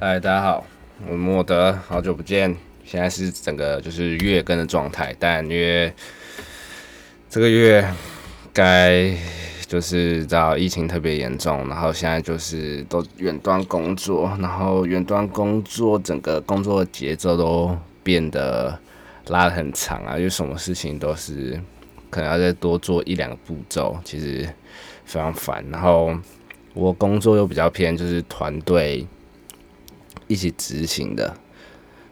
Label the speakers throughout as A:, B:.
A: 嗨，大家好，我莫德，好久不见。现在是整个就是月更的状态，但因为这个月该就是到疫情特别严重，然后现在就是都远端工作，然后远端工作整个工作节奏都变得拉得很长啊，因为什么事情都是可能要再多做一两个步骤，其实非常烦。然后我工作又比较偏就是团队。一起执行的，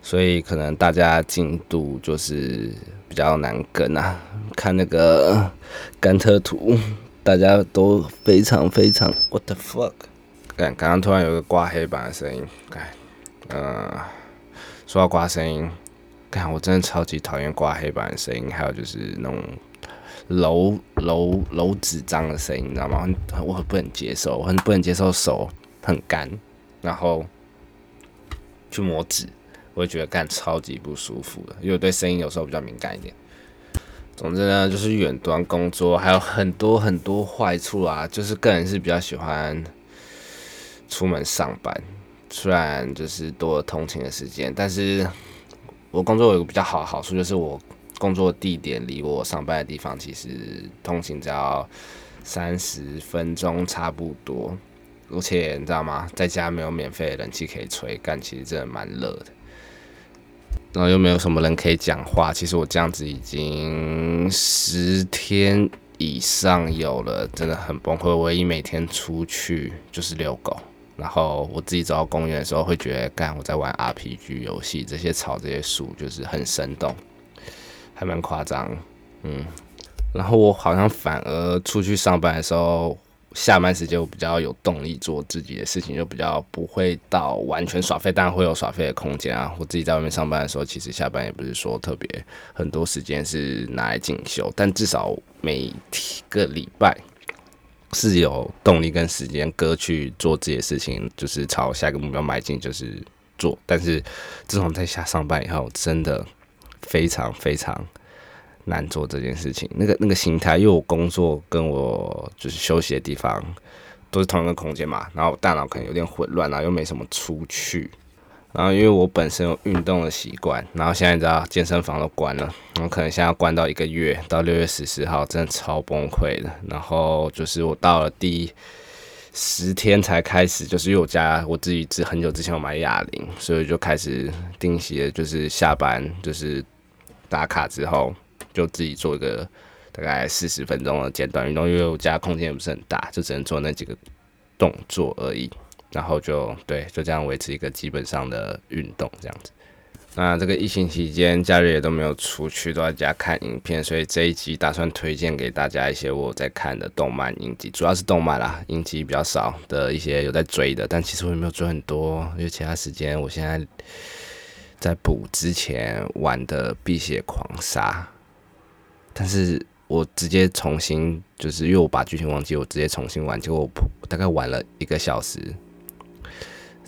A: 所以可能大家进度就是比较难跟啊。看那个 甘特图，大家都非常非常 what the fuck？刚刚刚突然有个刮黑板的声音，看，呃，说到刮声音，看我真的超级讨厌刮黑板的声音，还有就是那种楼楼楼纸张的声音，你知道吗？我很不能接受，我很不能接受手很干，然后。去磨纸，我会觉得干超级不舒服的，因为我对声音有时候比较敏感一点。总之呢，就是远端工作还有很多很多坏处啊，就是个人是比较喜欢出门上班，虽然就是多通勤的时间，但是我工作有个比较好的好处，就是我工作地点离我上班的地方其实通勤只要三十分钟差不多。而且你知道吗，在家没有免费的冷气可以吹，干其实真的蛮热的。然后又没有什么人可以讲话，其实我这样子已经十天以上有了，真的很崩溃。唯一每天出去就是遛狗，然后我自己走到公园的时候，会觉得干我在玩 RPG 游戏，这些草这些树就是很生动，还蛮夸张。嗯，然后我好像反而出去上班的时候。下班时间我比较有动力做自己的事情，就比较不会到完全耍废，当然会有耍废的空间啊。我自己在外面上班的时候，其实下班也不是说特别很多时间是拿来进修，但至少每个礼拜是有动力跟时间割去做自己的事情，就是朝下一个目标迈进，就是做。但是自从在下上班以后，真的非常非常。难做这件事情，那个那个心态，因为我工作跟我就是休息的地方都是同一个空间嘛，然后大脑可能有点混乱，然后又没什么出去，然后因为我本身有运动的习惯，然后现在你知道健身房都关了，我可能现在要关到一个月，到六月十四号，真的超崩溃的。然后就是我到了第十天才开始，就是因为我家我自己之很久之前有买哑铃，所以就开始定期的，就是下班就是打卡之后。就自己做一个大概四十分钟的简短运动，因为我家空间也不是很大，就只能做那几个动作而已。然后就对，就这样维持一个基本上的运动这样子。那这个疫情期间，假日也都没有出去，都在家看影片，所以这一集打算推荐给大家一些我在看的动漫影集，主要是动漫啦，影集比较少的一些有在追的，但其实我也没有追很多，因为其他时间我现在在补之前玩的《碧血狂杀》。但是我直接重新，就是因为我把剧情忘记，我直接重新玩，结果我大概玩了一个小时，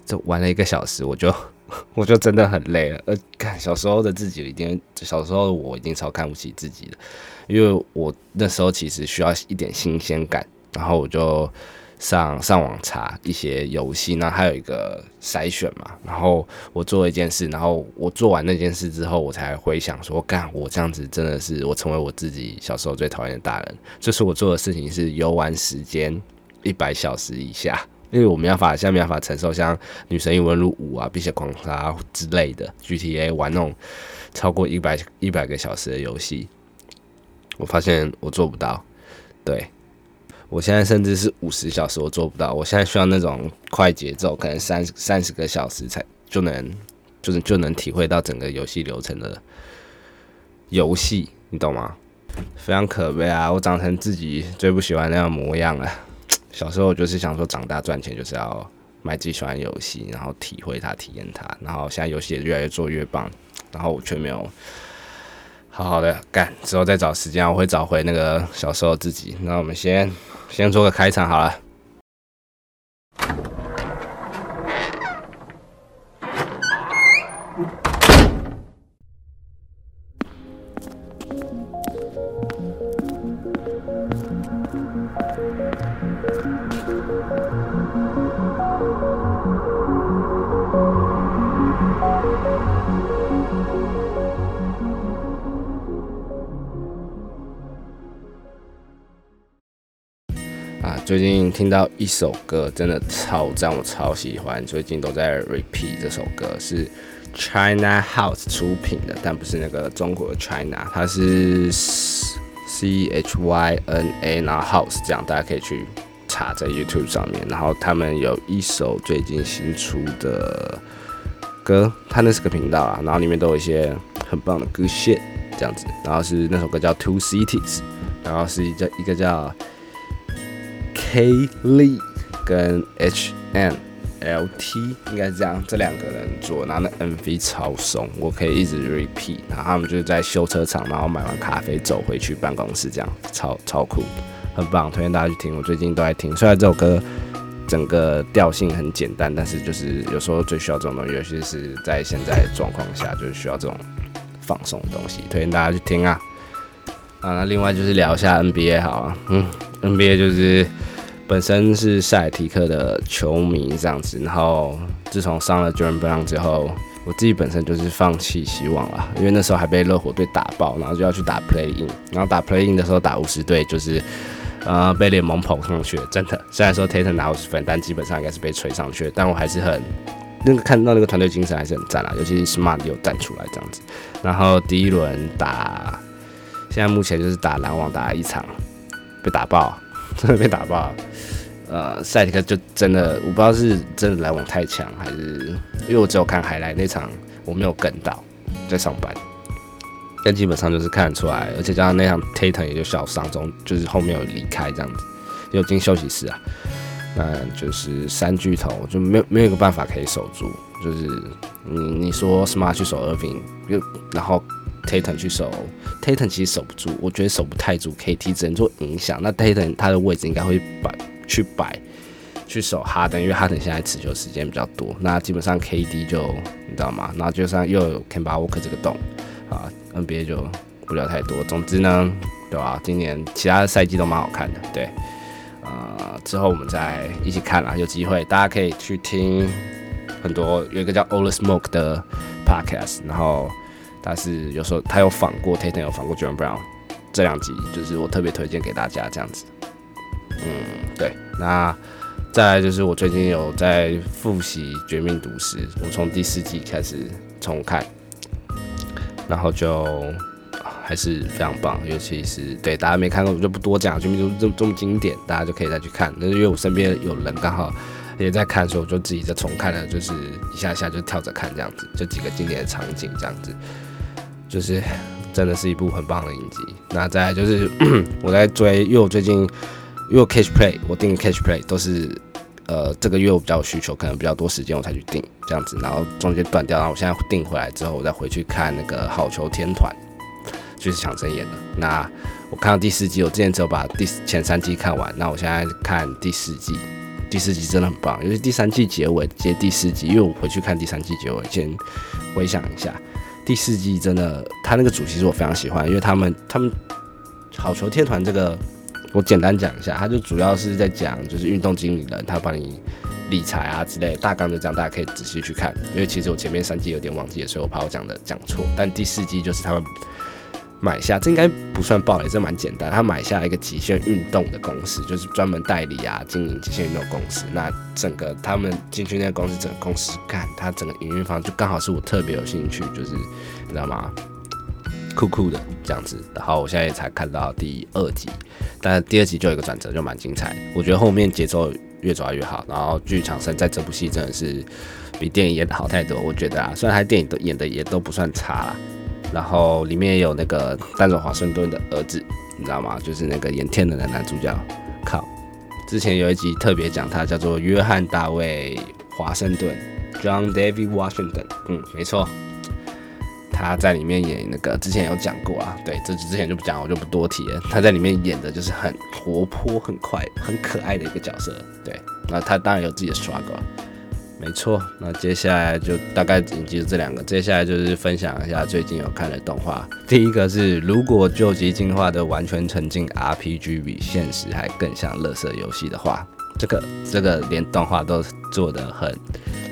A: 就玩了一个小时，我就 我就真的很累了。呃，看小时候的自己，已经小时候我已经超看不起自己了，因为我那时候其实需要一点新鲜感，然后我就。上上网查一些游戏，那还有一个筛选嘛。然后我做了一件事，然后我做完那件事之后，我才回想说，干我这样子真的是我成为我自己小时候最讨厌的大人。就是我做的事情是游玩时间一百小时以下，因为我没办法，现在没办法承受像《女神异闻录五》啊、《碧血狂杀》之类的 GTA 玩那种超过一百一百个小时的游戏。我发现我做不到，对。我现在甚至是五十小时，我做不到。我现在需要那种快节奏，可能三三十个小时才就能，就是就能体会到整个游戏流程的游戏，你懂吗？非常可悲啊！我长成自己最不喜欢那样模样了。小时候我就是想说，长大赚钱就是要买自己喜欢游戏，然后体会它、体验它。然后现在游戏也越来越做越棒，然后我却没有。好好的干，之后再找时间，我会找回那个小时候自己。那我们先先做个开场好了。最近听到一首歌，真的超赞，我超喜欢，最近都在 repeat 这首歌，是 China House 出品的，但不是那个中国的 China，它是 C H Y N A 然后 House 这样，大家可以去查在 YouTube 上面。然后他们有一首最近新出的歌，它那是个频道啊，然后里面都有一些很棒的歌 shit 这样子，然后是那首歌叫 Two Cities，然后是一叫一个叫。K Lee 跟 H N L T 应该是这样，这两个人做，然后那 MV 超松，我可以一直 repeat。然后他们就是在修车厂，然后买完咖啡走回去办公室，这样超超酷，很棒，推荐大家去听。我最近都在听，虽然这首歌整个调性很简单，但是就是有时候最需要这种东西，尤其是在现在状况下，就是需要这种放松的东西，推荐大家去听啊。啊，那另外就是聊一下 NBA 好啊，嗯，NBA 就是。本身是塞尔提克的球迷这样子，然后自从上了 Jordan Brown 之后，我自己本身就是放弃希望了，因为那时候还被热火队打爆，然后就要去打 Play In，然后打 Play In 的时候打五十队，就是呃被联盟捧上去，真的。虽然说 Tatum 拿五十分，但基本上应该是被吹上去，但我还是很那个看到那个团队精神还是很赞啊，尤其是 Smart 有站出来这样子。然后第一轮打，现在目前就是打篮网打了一场，被打爆。真的被打爆，呃，赛迪克就真的，我不知道是真的篮网太强，还是因为我只有看海来那场，我没有跟到，在上班，但基本上就是看得出来，而且加上那场 Tatum 也就小伤中，就是后面有离开这样子，有进休息室啊，那就是三巨头就没有没有一个办法可以守住，就是你你说 Smart 去守 Irving，又然后。Tatum 去守，Tatum 其实守不住，我觉得守不太住，KT 只能做影响。那 Tatum 他的位置应该会摆去摆去守哈登，因为哈登现在持球时间比较多。那基本上 KD 就你知道吗？然后就算又有 Kemba Walker 这个洞啊，NBA 就不聊太多。总之呢，对吧？今年其他的赛季都蛮好看的，对。呃，之后我们再一起看啦，有机会大家可以去听很多有一个叫 All Smoke 的 Podcast，然后。他是有时候他有访过 Tatum，有访过 John Brown，这两集就是我特别推荐给大家这样子。嗯，对。那再来就是我最近有在复习《绝命毒师》，我从第四季开始重看，然后就还是非常棒。尤其是对大家没看过，我就不多讲，《绝命毒师》这么这么经典，大家就可以再去看。那是因为我身边有人刚好也在看，所以我就自己在重看了，就是一下下就跳着看这样子，就几个经典的场景这样子。就是真的是一部很棒的影集。那再来就是 我在追，因为我最近因为 Catch Play，我订 Catch Play 都是呃这个月我比较有需求，可能比较多时间我才去订这样子，然后中间断掉，然后我现在订回来之后，我再回去看那个好球天团，就是抢生演的。那我看到第四季，我之前只有把第前三季看完，那我现在看第四季，第四季真的很棒，尤其第三季结尾接第四季，因为我回去看第三季结尾，先回想一下。第四季真的，他那个主题是我非常喜欢，因为他们他们好球天团这个，我简单讲一下，他就主要是在讲就是运动经理人，他帮你理财啊之类，大纲就这样，大家可以仔细去看，因为其实我前面三季有点忘记了，所以我怕我讲的讲错，但第四季就是他们。买下这应该不算暴雷，这蛮简单。他买下一个极限运动的公司，就是专门代理啊经营极限运动公司。那整个他们进去那个公司，整个公司干，他整个营运方就刚好是我特别有兴趣，就是你知道吗？酷酷的这样子。然后我现在也才看到第二集，但第二集就有一个转折，就蛮精彩。我觉得后面节奏越抓越好，然后剧场生在这部戏真的是比电影演的好太多。我觉得啊，虽然他电影都演的也都不算差啦。然后里面也有那个丹佐华盛顿的儿子，你知道吗？就是那个演天能的男主角。靠，之前有一集特别讲他，叫做约翰大卫华盛顿 （John David Washington）。嗯，没错，他在里面演那个，之前有讲过啊。对，这之前就不讲，我就不多提了。他在里面演的就是很活泼、很快、很可爱的一个角色。对，那他当然有自己的 struggle。没错，那接下来就大概引记这两个。接下来就是分享一下最近有看的动画。第一个是，如果救急进化的完全沉浸 RPG 比现实还更像乐色游戏的话，这个这个连动画都做的很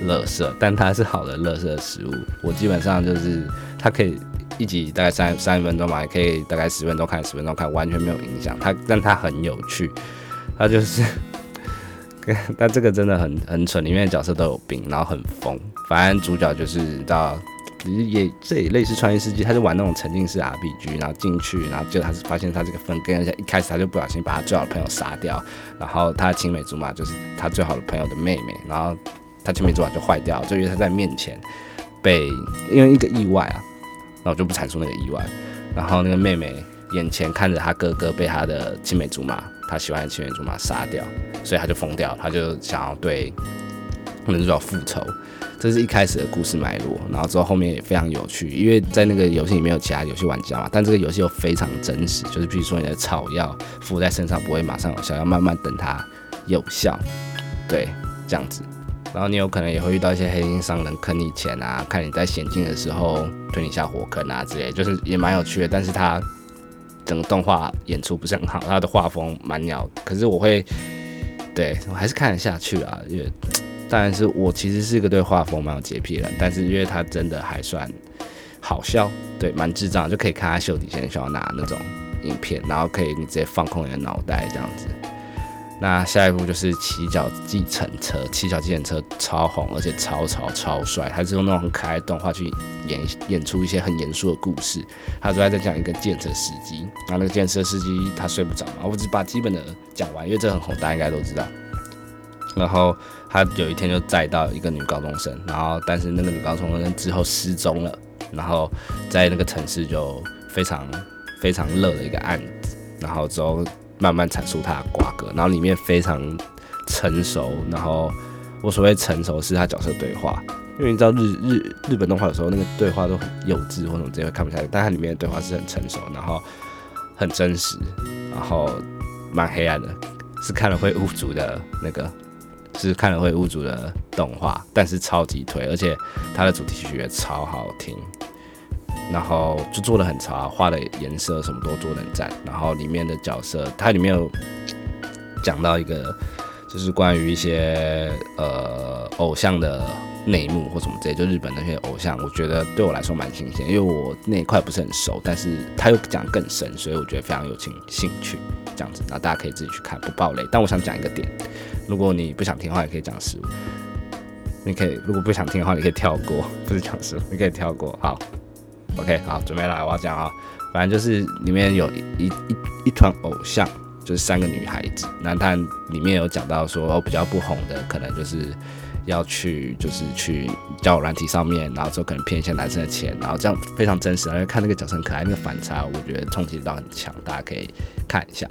A: 乐色，但它是好的乐色食物。我基本上就是它可以一集大概三三十分钟嘛，也可以大概十分钟看十分钟看，完全没有影响。它但它很有趣，它就是 但这个真的很很蠢，里面的角色都有病，然后很疯。反正主角就是到也这也类似穿越世纪，他就玩那种沉浸式 RPG，然后进去，然后就他是发现他这个分跟人家一开始他就不小心把他最好的朋友杀掉，然后他青梅竹马就是他最好的朋友的妹妹，然后他青梅竹马就坏掉，就因为他在面前被因为一个意外啊，那我就不阐述那个意外，然后那个妹妹眼前看着他哥哥被他的青梅竹马，他喜欢的青梅竹马杀掉，所以他就疯掉，他就想要对男主角复仇。这是一开始的故事脉络，然后之后后面也非常有趣，因为在那个游戏里面有其他游戏玩家嘛，但这个游戏又非常真实，就是比如说你的草药敷在身上不会马上有效，要慢慢等它有效，对，这样子。然后你有可能也会遇到一些黑心商人坑你钱啊，看你在险境的时候推你下火坑啊之类，就是也蛮有趣的。但是它整个动画演出不是很好，他的画风蛮鸟，可是我会，对我还是看得下去啊，因为。当然是我其实是一个对画风蛮有洁癖的人，但是因为他真的还算好笑，对，蛮智障，就可以看他秀底下需要拿那种影片，然后可以你直接放空你的脑袋这样子。那下一步就是骑脚计程车，骑脚计程车超红，而且超潮超帅，他是用那种很可爱的动画去演演出一些很严肃的故事。他主要在讲一个建设司机，然后那个建设司机他睡不着嘛，我只把基本的讲完，因为这很红，大家应该都知道。然后他有一天就载到一个女高中生，然后但是那个女高中生之后失踪了，然后在那个城市就非常非常热的一个案子，然后之后慢慢阐述他的瓜葛，然后里面非常成熟，然后我所谓成熟是他角色对话，因为你知道日日日本动画有时候那个对话都很幼稚或者什么，直接看不下去，但它里面的对话是很成熟，然后很真实，然后蛮黑暗的，是看了会无助的那个。是看了会误主的动画，但是超级推，而且它的主题曲也超好听，然后就做的很潮，画的颜色什么都做的很赞，然后里面的角色，它里面有讲到一个，就是关于一些呃偶像的内幕或什么之类，就日本那些偶像，我觉得对我来说蛮新鲜，因为我那一块不是很熟，但是他又讲更深，所以我觉得非常有兴兴趣这样子，那大家可以自己去看，不爆雷。但我想讲一个点。如果你不想听的话，也可以讲实物。你可以，如果不想听的话，你可以跳过，不是讲实物，你可以跳过。好，OK，好，准备来，我要讲啊。反正就是里面有一一一团偶像，就是三个女孩子。那它里面有讲到说，比较不红的，可能就是要去，就是去交友软体上面，然后之后可能骗一些男生的钱，然后这样非常真实。而且看那个角色很可爱，那个反差，我觉得冲击力很强，大家可以看一下。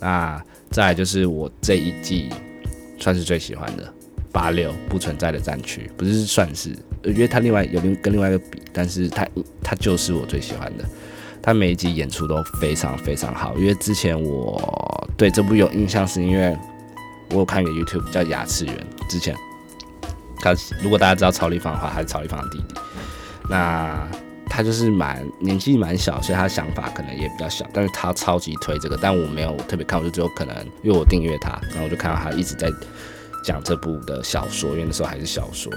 A: 那再就是我这一季。算是最喜欢的八六不存在的战区，不是算是，因为他另外有另跟另外一个比，但是他他就是我最喜欢的，他每一集演出都非常非常好。因为之前我对这部有印象，是因为我有看一个 YouTube 叫牙齿猿，之前他如果大家知道曹立芳的话，他是曹立芳的弟弟，那。他就是蛮年纪蛮小，所以他想法可能也比较小，但是他超级推这个，但我没有特别看，我就只有可能因为我订阅他，然后我就看到他一直在讲这部的小说，因为那时候还是小说，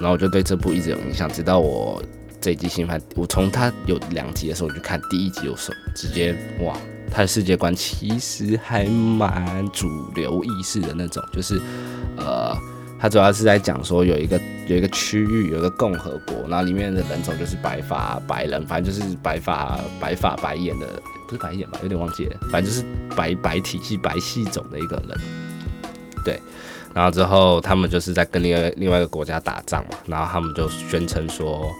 A: 然后我就对这部一直有印象，直到我这一季新番，我从他有两集的时候我就看第一集，有时候直接哇，他的世界观其实还蛮主流意识的那种，就是呃。他主要是在讲说有一个有一个区域有一个共和国，然后里面的人种就是白发白人，反正就是白发白发白眼的，不是白眼吧，有点忘记了，反正就是白白体系白系种的一个人。对，然后之后他们就是在跟另外另外一个国家打仗嘛，然后他们就宣称说，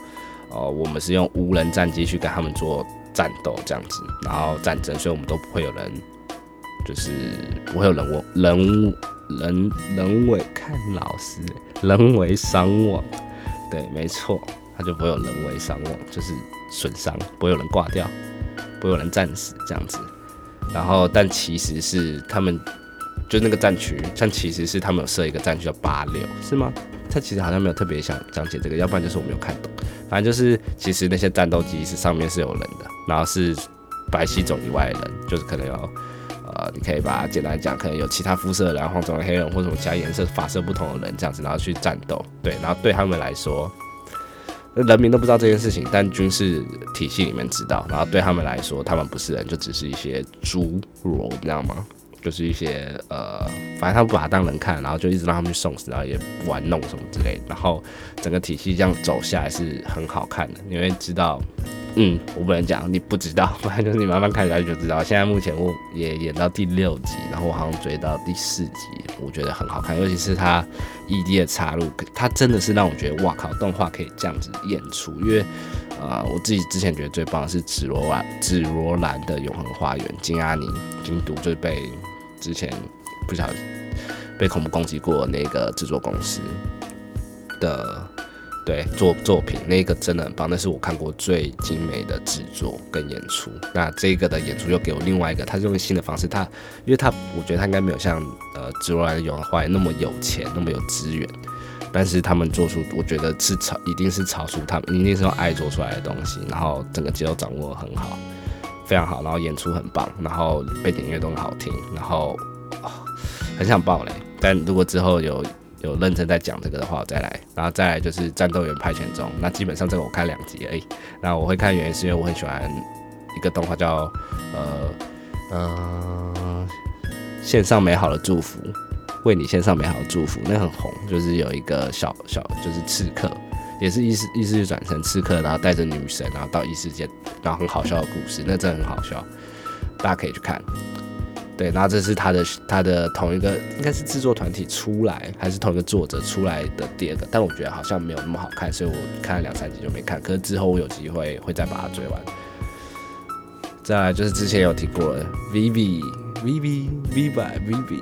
A: 哦，我们是用无人战机去跟他们做战斗这样子，然后战争，所以我们都不会有人，就是不会有人物人。人人为看老师，人为伤亡，对，没错，他就不会有人为伤亡，就是损伤，不会有人挂掉，不会有人战死这样子。然后，但其实是他们，就那个战区，但其实是他们有设一个战区叫八六，是吗？他其实好像没有特别想讲解这个，要不然就是我没有看懂。反正就是，其实那些战斗机是上面是有人的，然后是白皙种以外的人，就是可能有。呃，你可以把它简单讲，可能有其他肤色，然后黄种人、黑人或者什么其他颜色、发色不同的人这样子，然后去战斗。对，然后对他们来说，人民都不知道这件事情，但军事体系里面知道。然后对他们来说，他们不是人，就只是一些猪肉，你知道吗？就是一些呃，反正他不把他当人看，然后就一直让他们去送死，然后也玩弄什么之类的，然后整个体系这样走下来是很好看的，你会知道。嗯，我不能讲，你不知道，反正就是你慢慢看下去就知道。现在目前我也演到第六集，然后我好像追到第四集，我觉得很好看，尤其是他 ED 的插入，他真的是让我觉得，哇靠，动画可以这样子演出。因为，呃，我自己之前觉得最棒的是紫罗兰，紫罗兰的永恒花园，金阿尼金都就是被之前不小心被恐怖攻击过那个制作公司的。对，作作品那个真的很棒，那是我看过最精美的制作跟演出。那这个的演出又给我另外一个，他是用新的方式，他因为他我觉得他应该没有像呃《紫罗兰永恒花园》那么有钱，那么有资源，但是他们做出我觉得是超，一定是超出他们，一定是用爱做出来的东西，然后整个节奏掌握很好，非常好，然后演出很棒，然后背景音乐都很好听，然后很想爆嘞，但如果之后有。有认真在讲这个的话，我再来，然后再来就是战斗员派遣中。那基本上这个我看两集而已。那我会看原因是因为我很喜欢一个动画叫呃呃线上美好的祝福，为你献上美好的祝福，那很红，就是有一个小小就是刺客，也是异世异世界转成刺客，然后带着女神，然后到异世界，然后很好笑的故事，那真的很好笑，大家可以去看。对，然后这是他的他的同一个应该是制作团体出来，还是同一个作者出来的第二个，但我觉得好像没有那么好看，所以我看了两三集就没看。可是之后我有机会会再把它追完。再来就是之前有听过的 Vivi Vivi Viva Vivi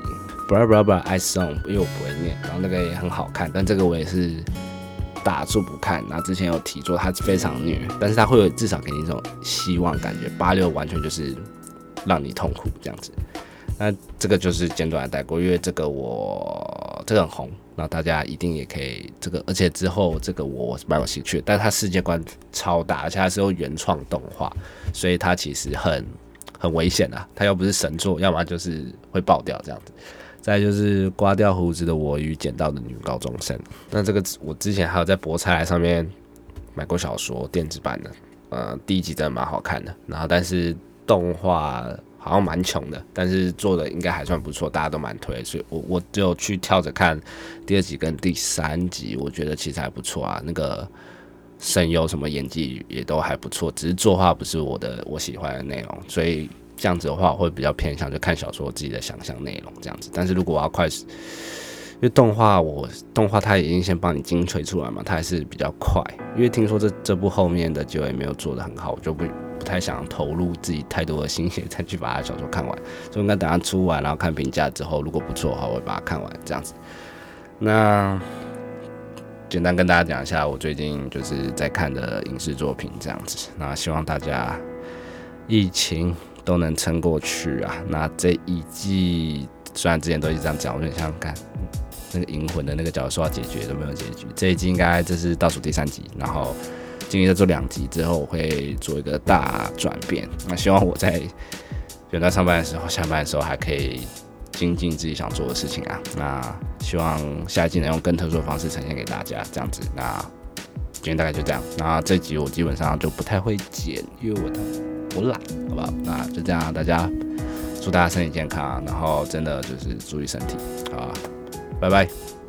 A: Bra Bra Bra ice Song，因为我不会念，然后那个也很好看，但这个我也是打住不看。然后之前有提过，它非常虐，但是它会有至少给你一种希望感觉。八六完全就是让你痛苦这样子。那这个就是简短的带过，因为这个我这个很红，那大家一定也可以这个，而且之后这个我是蛮有兴趣，但是它世界观超大，而且它是用原创动画，所以它其实很很危险的，它又不是神作，要么就是会爆掉这样子。再就是刮掉胡子的我与捡到的女高中生，那这个我之前还有在博彩上面买过小说电子版的，呃，第一集真的蛮好看的，然后但是动画。好像蛮穷的，但是做的应该还算不错，大家都蛮推，所以我我就去跳着看第二集跟第三集，我觉得其实还不错啊。那个声优什么演技也都还不错，只是作画不是我的我喜欢的内容，所以这样子的话我会比较偏向就看小说自己的想象内容这样子。但是如果我要快，因为动画我动画它已经先帮你精锤出来嘛，它还是比较快。因为听说这这部后面的结尾没有做的很好，我就不。不太想投入自己太多的心血再去把它小说看完，所以应该等他出完，然后看评价之后，如果不错的话，我会把它看完这样子。那简单跟大家讲一下我最近就是在看的影视作品这样子。那希望大家疫情都能撑过去啊。那这一季虽然之前都一直这样讲，我有点想看那个银魂的那个角色要解决都没有结局。这一季应该这是倒数第三集，然后。今天在做两集之后，我会做一个大转变。那希望我在元旦上班的时候、下班的时候，还可以精进自己想做的事情啊。那希望下一季能用更特殊的方式呈现给大家，这样子。那今天大概就这样。那这集我基本上就不太会剪，因为我的不懒，好吧？那就这样，大家祝大家身体健康，然后真的就是注意身体，好？拜拜。